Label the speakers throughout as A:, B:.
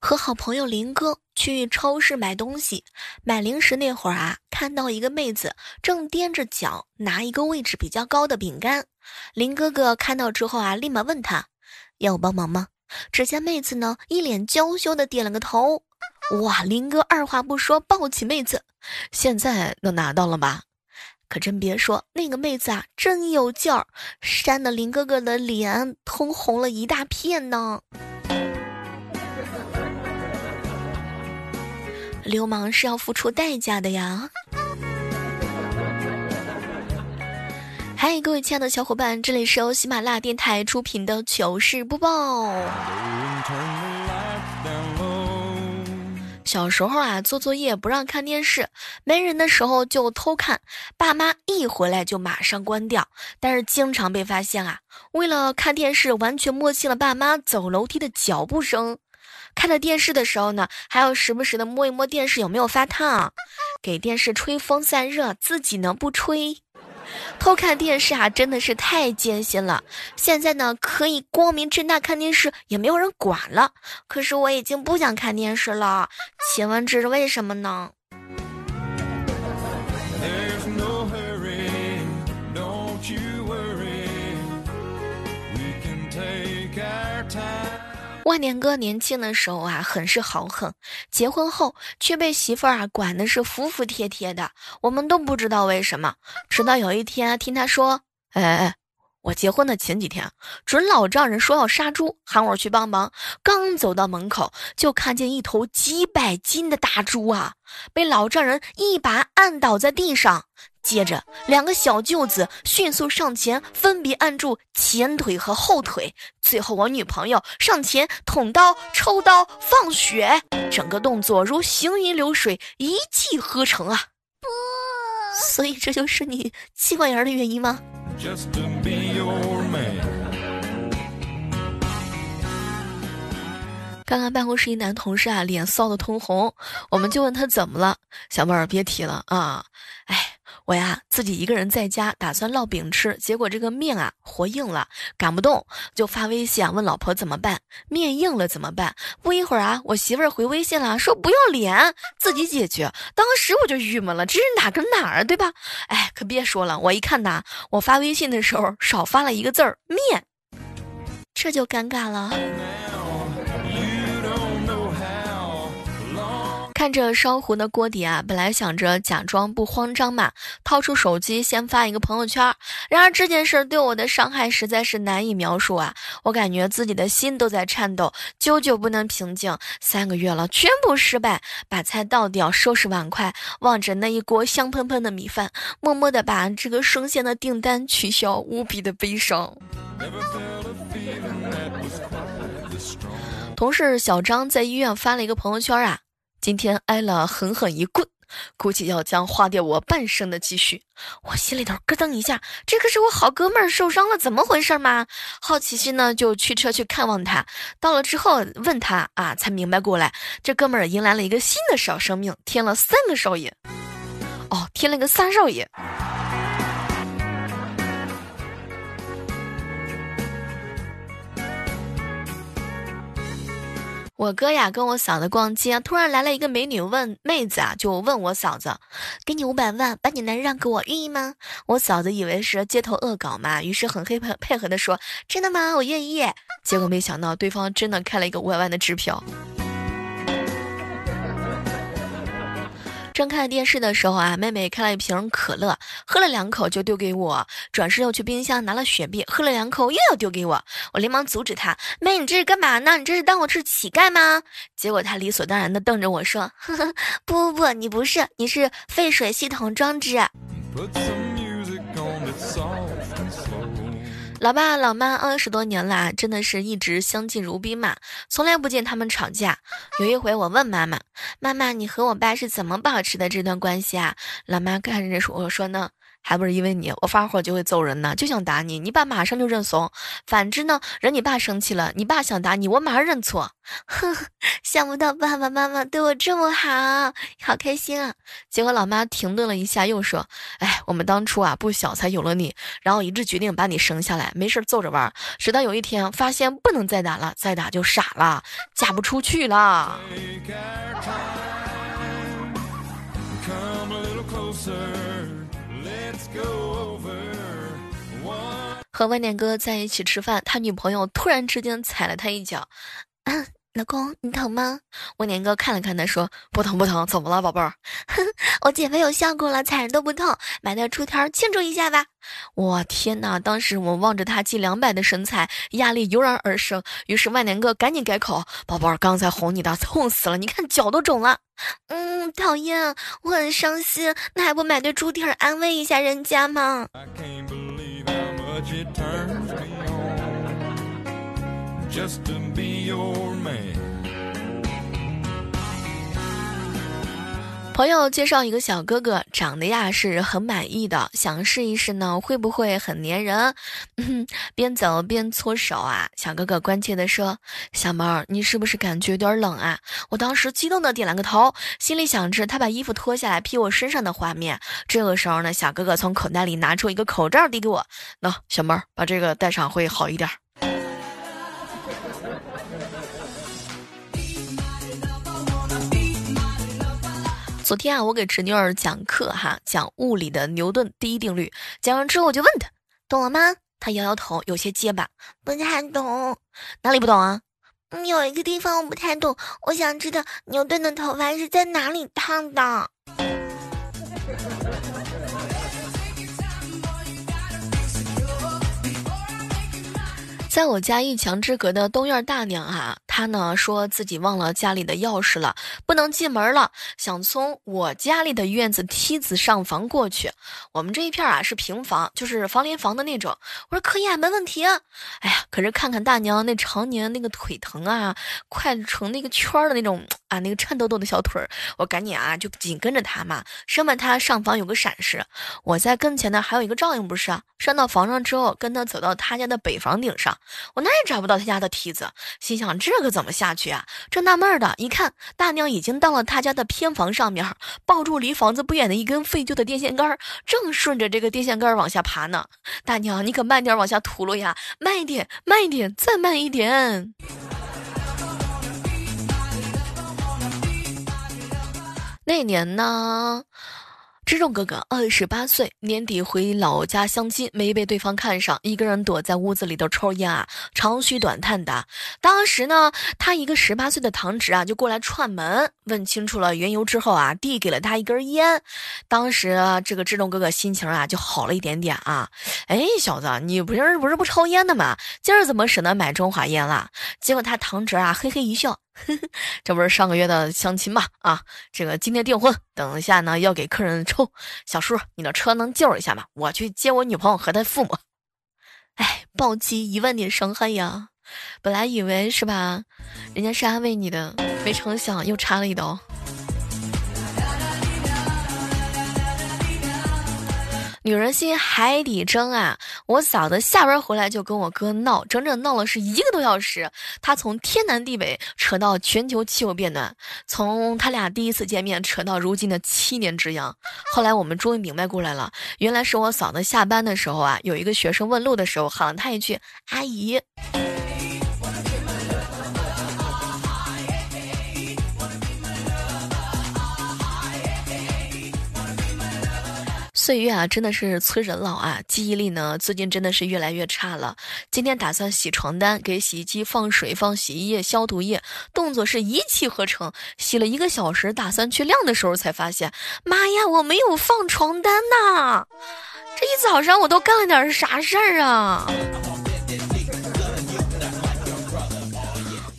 A: 和好朋友林哥去超市买东西，买零食那会儿啊，看到一个妹子正踮着脚拿一个位置比较高的饼干。林哥哥看到之后啊，立马问他要我帮忙吗？只见妹子呢一脸娇羞的点了个头。哇，林哥二话不说抱起妹子，现在能拿到了吧？可真别说，那个妹子啊，真有劲儿，扇的林哥哥的脸通红了一大片呢。流氓是要付出代价的呀！嗨，各位亲爱的小伙伴，这里是由喜马拉雅电台出品的糗事播报。小时候啊，做作业不让看电视，没人的时候就偷看，爸妈一回来就马上关掉，但是经常被发现啊。为了看电视，完全默契了爸妈走楼梯的脚步声。看着电视的时候呢，还要时不时的摸一摸电视有没有发烫，给电视吹风散热，自己呢不吹。偷看电视啊，真的是太艰辛了。现在呢，可以光明正大看电视，也没有人管了。可是我已经不想看电视了，请问这是为什么呢？万年哥年轻的时候啊，很是豪横，结婚后却被媳妇儿啊管的是服服帖帖的，我们都不知道为什么。直到有一天听他说：“哎哎哎，我结婚的前几天，准老丈人说要杀猪，喊我去帮忙。刚走到门口，就看见一头几百斤的大猪啊，被老丈人一把按倒在地上。”接着，两个小舅子迅速上前，分别按住前腿和后腿。最后，我女朋友上前捅刀、抽刀、放血，整个动作如行云流水，一气呵成啊！不，所以这就是你妻管严的原因吗？刚刚办公室一男同事啊，脸臊得通红，我们就问他怎么了，小妹儿别提了啊，哎。我呀，自己一个人在家，打算烙饼吃，结果这个面啊活硬了，擀不动，就发微信啊问老婆怎么办？面硬了怎么办？不一会儿啊，我媳妇儿回微信了，说不要脸，自己解决。当时我就郁闷了，这是哪跟哪儿，对吧？哎，可别说了，我一看呐，我发微信的时候少发了一个字儿面，这就尴尬了。看着烧糊的锅底啊，本来想着假装不慌张嘛，掏出手机先发一个朋友圈。然而这件事对我的伤害实在是难以描述啊！我感觉自己的心都在颤抖，久久不能平静。三个月了，全部失败。把菜倒掉，收拾碗筷，望着那一锅香喷喷的米饭，默默的把这个生鲜的订单取消，无比的悲伤。同事小张在医院发了一个朋友圈啊。今天挨了狠狠一棍，估计要将花掉我半生的积蓄。我心里头咯噔一下，这可是我好哥们儿受伤了，怎么回事嘛？好奇心呢，就驱车去看望他。到了之后问他啊，才明白过来，这哥们儿迎来了一个新的小生命，添了三个少爷。哦，添了个三少爷。我哥呀跟我嫂子逛街，突然来了一个美女问妹子啊，就问我嫂子，给你五百万，把你男人让给我，愿意吗？我嫂子以为是街头恶搞嘛，于是很黑配配合的说，真的吗？我愿意。结果没想到对方真的开了一个五百万的支票。正看电视的时候啊，妹妹开了一瓶可乐，喝了两口就丢给我，转身又去冰箱拿了雪碧，喝了两口又要丢给我，我连忙阻止她：“妹，你这是干嘛呢？你这是当我是乞丐吗？”结果她理所当然的瞪着我说：“ 呵呵，不不不，你不是，你是废水系统装置。”老爸老妈二十多年了，真的是一直相敬如宾嘛，从来不见他们吵架。有一回我问妈妈：“妈妈，你和我爸是怎么保持的这段关系啊？”老妈看着我说呢：“还不是因为你，我发火就会揍人呢，就想打你，你爸马上就认怂。反之呢，惹你爸生气了，你爸想打你，我马上认错。哼，想不到爸爸妈妈对我这么好，好开心啊！结果老妈停顿了一下，又说：“哎，我们当初啊不小才有了你，然后一致决定把你生下来，没事揍着玩。直到有一天发现不能再打了，再打就傻了，嫁不出去了。”和万年哥在一起吃饭，他女朋友突然之间踩了他一脚。老公，你疼吗？万年哥看了看他，说：“不疼不疼，怎么了，宝贝儿？” 我减肥有效果了，踩人都不痛，买点出条庆祝一下吧。我天哪！当时我望着他近两百的身材，压力油然而生。于是万年哥赶紧改口：“宝贝儿，刚才哄你的，痛死了！你看脚都肿了。”嗯，讨厌，我很伤心。那还不买对猪蹄儿安慰一下人家吗？just to be your man 朋友介绍一个小哥哥，长得呀是很满意的，想试一试呢，会不会很粘人？嗯 边走边搓手啊，小哥哥关切的说：“小猫，你是不是感觉有点冷啊？”我当时激动的点了个头，心里想着他把衣服脱下来披我身上的画面。这个时候呢，小哥哥从口袋里拿出一个口罩递给我：“喏，小猫，把这个戴上会好一点。”昨天啊，我给侄女儿讲课哈，讲物理的牛顿第一定律。讲完之后，我就问她懂了吗？她摇摇头，有些结巴，不太懂。哪里不懂啊？嗯，有一个地方我不太懂，我想知道牛顿的头发是在哪里烫的。在我家一墙之隔的东院大娘啊，他呢说自己忘了家里的钥匙了，不能进门了，想从我家里的院子梯子上房过去。我们这一片啊是平房，就是房连房的那种。我说可以啊，没问题啊。哎呀，可是看看大娘那常年那个腿疼啊，快成那个圈的那种啊，那个颤抖抖的小腿儿，我赶紧啊就紧跟着她嘛，生怕她上房有个闪失。我在跟前呢还有一个照应不是啊？上到房上之后，跟她走到她家的北房顶上。我哪也找不到他家的梯子，心想这这个怎么下去啊？正纳闷的，一看大娘已经到了他家的偏房上面，抱住离房子不远的一根废旧的电线杆，正顺着这个电线杆往下爬呢。大娘，你可慢点往下吐噜呀，慢一点，慢一点，再慢一点。那年呢？这种哥哥二十八岁，年底回老家相亲，没被对方看上，一个人躲在屋子里头抽烟啊，长吁短叹的。当时呢，他一个十八岁的堂侄啊，就过来串门，问清楚了缘由之后啊，递给了他一根烟。当时这个志忠哥哥心情啊就好了一点点啊。哎，小子，你不是不是不抽烟的吗？今儿怎么舍得买中华烟了？结果他堂侄啊，嘿嘿一笑。这不是上个月的相亲嘛？啊，这个今天订婚，等一下呢要给客人抽。小叔，你的车能借我一下吗？我去接我女朋友和她父母。哎，暴击一万点伤害呀！本来以为是吧，人家是安慰你的，没成想又插了一刀。女人心海底针啊！我嫂子下班回来就跟我哥闹，整整闹了是一个多小时。他从天南地北扯到全球气候变暖，从他俩第一次见面扯到如今的七年之痒。后来我们终于明白过来了，原来是我嫂子下班的时候啊，有一个学生问路的时候喊了他一句“阿姨”。岁月啊，真的是催人老啊！记忆力呢，最近真的是越来越差了。今天打算洗床单，给洗衣机放水、放洗衣液、消毒液，动作是一气呵成。洗了一个小时，打算去晾的时候，才发现，妈呀，我没有放床单呐！这一早上我都干了点啥事儿啊？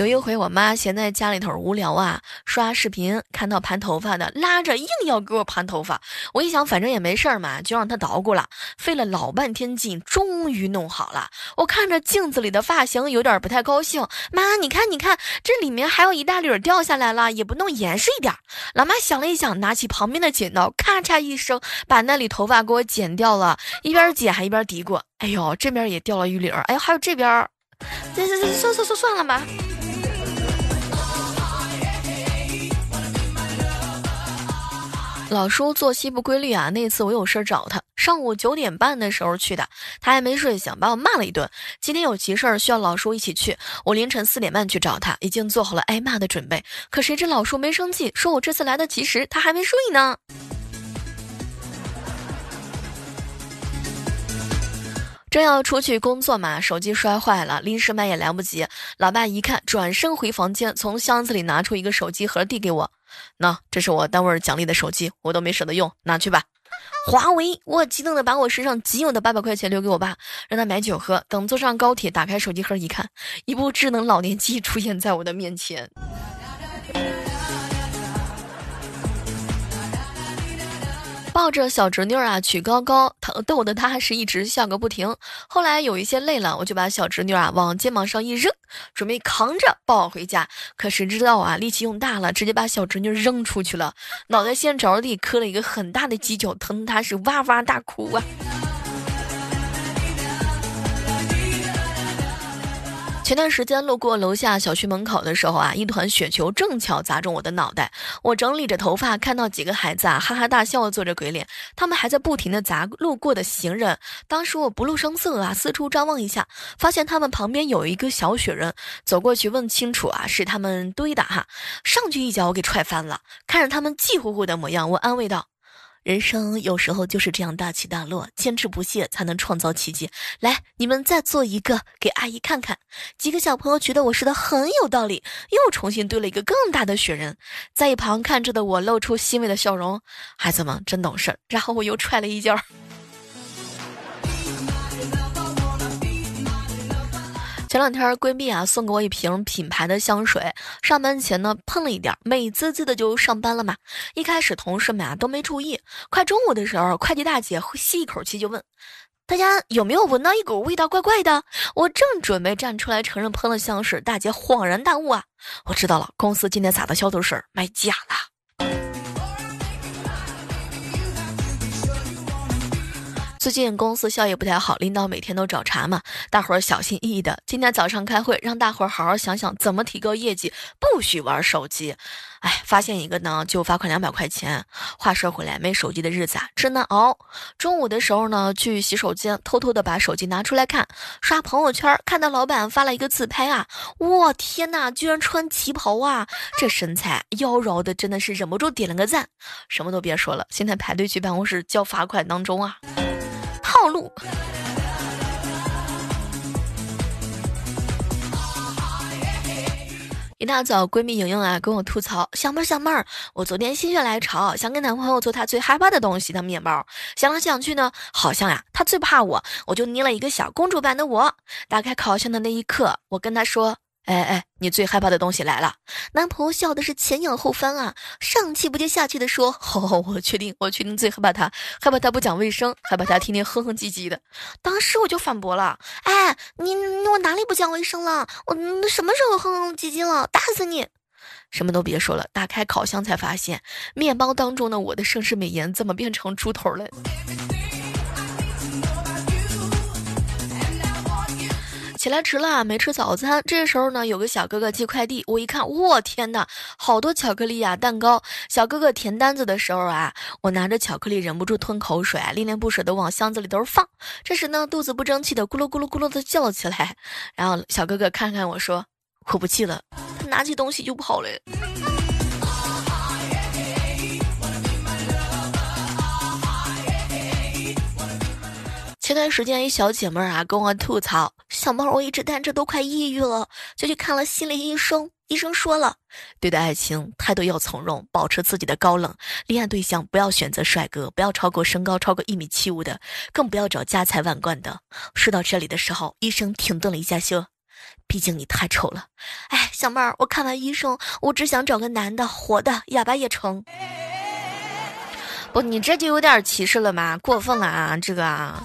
A: 有一回，我妈闲在家里头无聊啊，刷视频看到盘头发的，拉着硬要给我盘头发。我一想，反正也没事儿嘛，就让她捣鼓了。费了老半天劲，终于弄好了。我看着镜子里的发型，有点不太高兴。妈，你看，你看，这里面还有一大缕掉下来了，也不弄严实一点。老妈想了一想，拿起旁边的剪刀，咔嚓一声，把那里头发给我剪掉了。一边剪还一边嘀咕：“哎呦，这边也掉了一缕儿，哎呦，还有这边。”这这这，算算算算了吧。老叔作息不规律啊，那次我有事找他，上午九点半的时候去的，他还没睡醒，把我骂了一顿。今天有急事儿需要老叔一起去，我凌晨四点半去找他，已经做好了挨骂的准备。可谁知老叔没生气，说我这次来得及时，他还没睡呢。正要出去工作嘛，手机摔坏了，临时买也来不及。老爸一看，转身回房间，从箱子里拿出一个手机盒递给我。那这是我单位奖励的手机，我都没舍得用，拿去吧。华为，我激动的把我身上仅有的八百块钱留给我爸，让他买酒喝。等坐上高铁，打开手机盒一看，一部智能老年机出现在我的面前。抱着小侄女儿啊，举高高，疼逗得她是一直笑个不停。后来有一些累了，我就把小侄女啊往肩膀上一扔，准备扛着抱回家。可谁知道啊，力气用大了，直接把小侄女扔出去了，脑袋先着地，磕了一个很大的犄角，疼得她是哇哇大哭啊。前段时间路过楼下小区门口的时候啊，一团雪球正巧砸中我的脑袋。我整理着头发，看到几个孩子啊哈哈大笑，做着鬼脸。他们还在不停的砸路过的行人。当时我不露声色啊，四处张望一下，发现他们旁边有一个小雪人。走过去问清楚啊，是他们堆的哈。上去一脚我给踹翻了。看着他们气呼呼的模样，我安慰道。人生有时候就是这样大起大落，坚持不懈才能创造奇迹。来，你们再做一个给阿姨看看。几个小朋友觉得我说的很有道理，又重新堆了一个更大的雪人。在一旁看着的我露出欣慰的笑容，孩子们真懂事。然后我又踹了一脚。前两天闺蜜啊送给我一瓶品牌的香水，上班前呢喷了一点，美滋滋的就上班了嘛。一开始同事们啊都没注意，快中午的时候，会计大姐会吸一口气就问：“大家有没有闻到一股味道怪怪的？”我正准备站出来承认喷了香水，大姐恍然大悟啊，我知道了，公司今天撒的消毒水卖假了。最近公司效益不太好，领导每天都找茬嘛，大伙儿小心翼翼的。今天早上开会，让大伙儿好好想想怎么提高业绩，不许玩手机。哎，发现一个呢，就罚款两百块钱。话说回来，没手机的日子啊，真难熬。中午的时候呢，去洗手间，偷偷的把手机拿出来看，刷朋友圈，看到老板发了一个自拍啊，我天哪，居然穿旗袍啊，这身材妖娆的，真的是忍不住点了个赞。什么都别说了，现在排队去办公室交罚款当中啊。套路。一大早，闺蜜莹莹啊跟我吐槽：“小妹儿，小妹儿，我昨天心血来潮，想给男朋友做他最害怕的东西的面包。想来想去呢，好像呀，他最怕我，我就捏了一个小公主版的我。打开烤箱的那一刻，我跟他说。”哎哎，你最害怕的东西来了！男朋友笑的是前仰后翻啊，上气不接下气的说：“ 哦，我确定，我确定最害怕他，害怕他不讲卫生，害怕他天天哼哼唧唧的。”当时我就反驳了：“哎，你我哪里不讲卫生了？我什么时候哼哼唧唧了？打死你！什么都别说了。”打开烤箱才发现，面包当中的我的盛世美颜怎么变成猪头了？起来迟了，没吃早餐。这时候呢，有个小哥哥寄快递，我一看，我天哪，好多巧克力呀，蛋糕！小哥哥填单子的时候啊，我拿着巧克力忍不住吞口水，恋恋不舍的往箱子里头放。这时呢，肚子不争气的咕噜咕噜咕噜的叫起来。然后小哥哥看看我说：“我不气了。”他拿起东西就跑了。前段时间，一小姐妹儿啊跟我吐槽：“小猫，我一直单着都快抑郁了，就去看了心理医生。医生说了，对待爱情态度要从容，保持自己的高冷。恋爱对象不要选择帅哥，不要超过身高超过一米七五的，更不要找家财万贯的。”说到这里的时候，医生停顿了一下，说：“毕竟你太丑了。哎，小妹儿，我看完医生，我只想找个男的，活的，哑巴也成。不，你这就有点歧视了嘛，过分了啊，这个啊。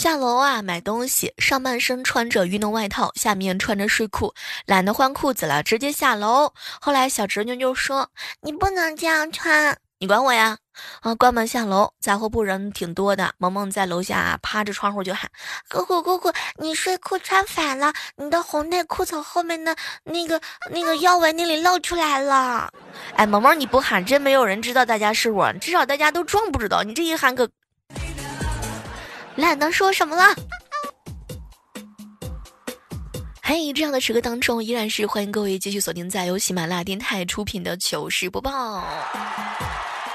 A: 下楼啊，买东西，上半身穿着运动外套，下面穿着睡裤，懒得换裤子了，直接下楼。后来小侄女就说：“你不能这样穿，你管我呀！”啊，关门下楼，杂货铺人挺多的。萌萌在楼下趴着窗户就喊：“姑姑姑姑，你睡裤穿反了，你的红内裤从后面的那个那个腰围那里露出来了。”哎，萌萌你不喊，真没有人知道大家是我，至少大家都装不知道。你这一喊可。懒得说什么了。嘿，这样的时刻当中，依然是欢迎各位继续锁定在由喜马拉雅电台出品的糗事播报。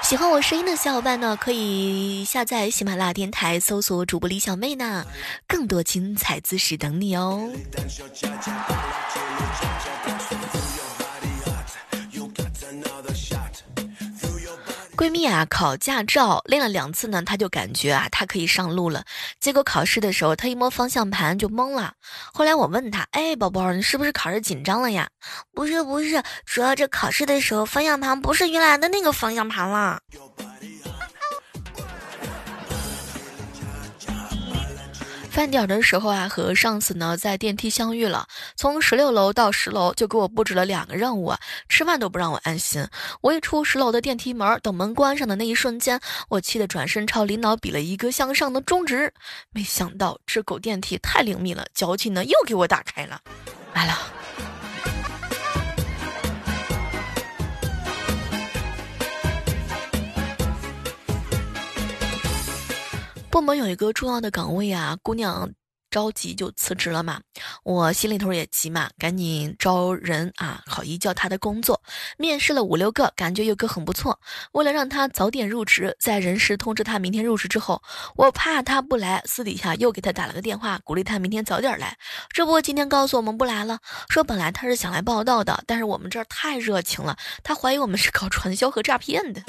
A: 喜欢我声音的小伙伴呢，可以下载喜马拉雅电台，搜索主播李小妹呢，更多精彩姿势等你哦。闺蜜啊，考驾照练了两次呢，她就感觉啊，她可以上路了。结果考试的时候，她一摸方向盘就懵了。后来我问她，哎，宝宝，你是不是考试紧张了呀？不是，不是，主要这考试的时候，方向盘不是原来的那个方向盘了。饭点的时候啊，和上司呢在电梯相遇了。从十六楼到十楼，就给我布置了两个任务，吃饭都不让我安心。我一出十楼的电梯门，等门关上的那一瞬间，我气得转身朝领导比了一个向上的中指。没想到这狗电梯太灵敏了，矫情呢又给我打开了。完了。部门有一个重要的岗位啊，姑娘着急就辞职了嘛，我心里头也急嘛，赶紧招人啊，好移交她的工作。面试了五六个，感觉有个很不错。为了让她早点入职，在人事通知她明天入职之后，我怕她不来，私底下又给她打了个电话，鼓励她明天早点来。这不，今天告诉我们不来了，说本来她是想来报道的，但是我们这儿太热情了，她怀疑我们是搞传销和诈骗的。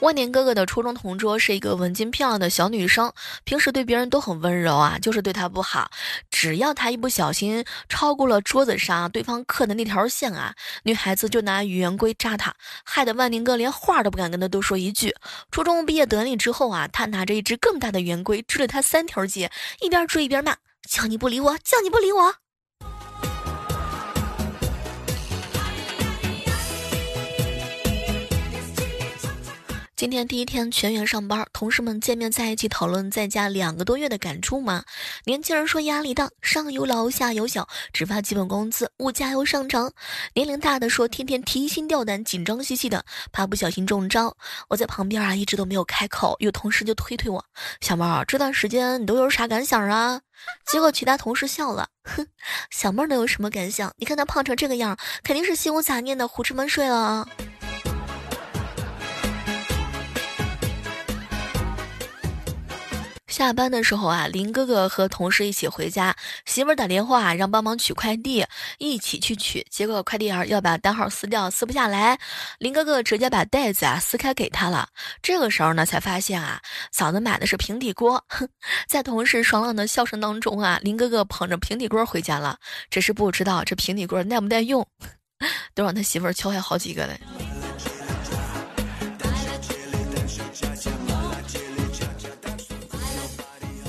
A: 万年哥哥的初中同桌是一个文静漂亮的小女生，平时对别人都很温柔啊，就是对她不好。只要她一不小心超过了桌子上对方刻的那条线啊，女孩子就拿圆规扎她，害得万年哥连话都不敢跟她多说一句。初中毕业典礼之后啊，他拿着一只更大的圆规追了她三条街，一边追一边骂：“叫你不理我，叫你不理我。”今天第一天全员上班，同事们见面在一起讨论在家两个多月的感触嘛。年轻人说压力大，上有老下有小，只发基本工资，物价又上涨。年龄大的说天天提心吊胆，紧张兮兮的，怕不小心中招。我在旁边啊，一直都没有开口，有同事就推推我，小猫这段时间你都有啥感想啊？结果其他同事笑了，哼，小妹能有什么感想？你看她胖成这个样，肯定是心无杂念的胡吃闷睡了。下班的时候啊，林哥哥和同事一起回家，媳妇儿打电话让帮忙取快递，一起去取。结果快递员要把单号撕掉，撕不下来，林哥哥直接把袋子啊撕开给他了。这个时候呢，才发现啊，嫂子买的是平底锅。在同事爽朗的笑声当中啊，林哥哥捧着平底锅回家了，只是不知道这平底锅耐不耐用，都让他媳妇儿敲坏好几个了。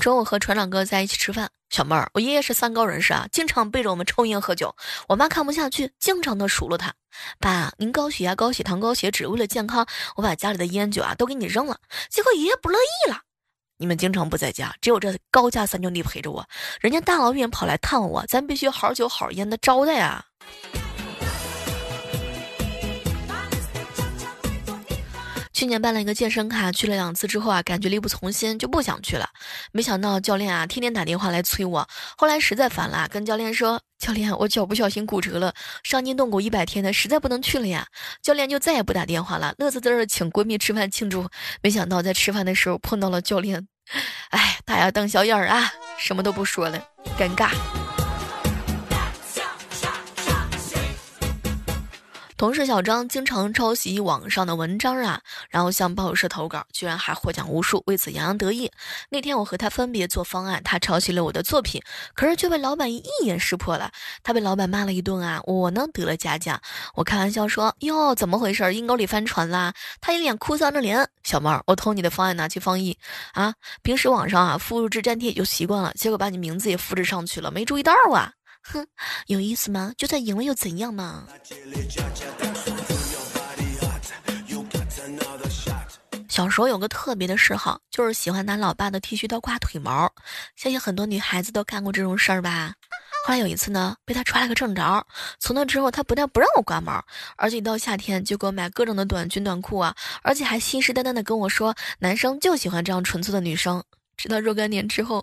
A: 中午和船长哥在一起吃饭，小妹儿，我爷爷是三高人士啊，经常背着我们抽烟喝酒。我妈看不下去，经常的数落他。爸，您高血压、高血糖、高血脂，为了健康，我把家里的烟酒啊都给你扔了。结果爷爷不乐意了。你们经常不在家，只有这高价三兄弟陪着我，人家大老远跑来探我，咱必须好酒好烟的招待啊。去年办了一个健身卡，去了两次之后啊，感觉力不从心，就不想去了。没想到教练啊，天天打电话来催我。后来实在烦了，跟教练说：“教练，我脚不小心骨折了，伤筋动骨一百天的，实在不能去了呀。”教练就再也不打电话了，乐滋滋的请闺蜜吃饭庆祝。没想到在吃饭的时候碰到了教练，哎，大呀瞪小眼儿啊，什么都不说了，尴尬。同事小张经常抄袭网上的文章啊，然后向报社投稿，居然还获奖无数，为此洋洋得意。那天我和他分别做方案，他抄袭了我的作品，可是却被老板一眼识破了。他被老板骂了一顿啊，我呢得了嘉奖。我开玩笑说：“哟，怎么回事？阴沟里翻船啦？”他一脸哭丧着脸：“小猫，我偷你的方案拿去放译啊，平时网上啊复制粘贴就习惯了，结果把你名字也复制上去了，没注意到啊。”哼，有意思吗？就算赢了又怎样嘛？小时候有个特别的嗜好，就是喜欢拿老爸的剃须刀刮腿毛。相信很多女孩子都干过这种事儿吧？后来有一次呢，被他抓了个正着。从那之后，他不但不让我刮毛，而且一到夏天就给我买各种的短裙短裤啊，而且还信誓旦旦的跟我说，男生就喜欢这样纯粹的女生。直到若干年之后，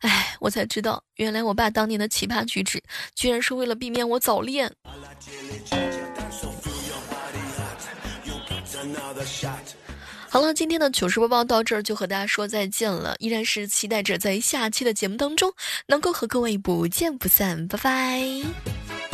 A: 哎，我才知道，原来我爸当年的奇葩举止，居然是为了避免我早恋。好了，今天的糗事播报到这儿就和大家说再见了，依然是期待着在下期的节目当中能够和各位不见不散，拜拜。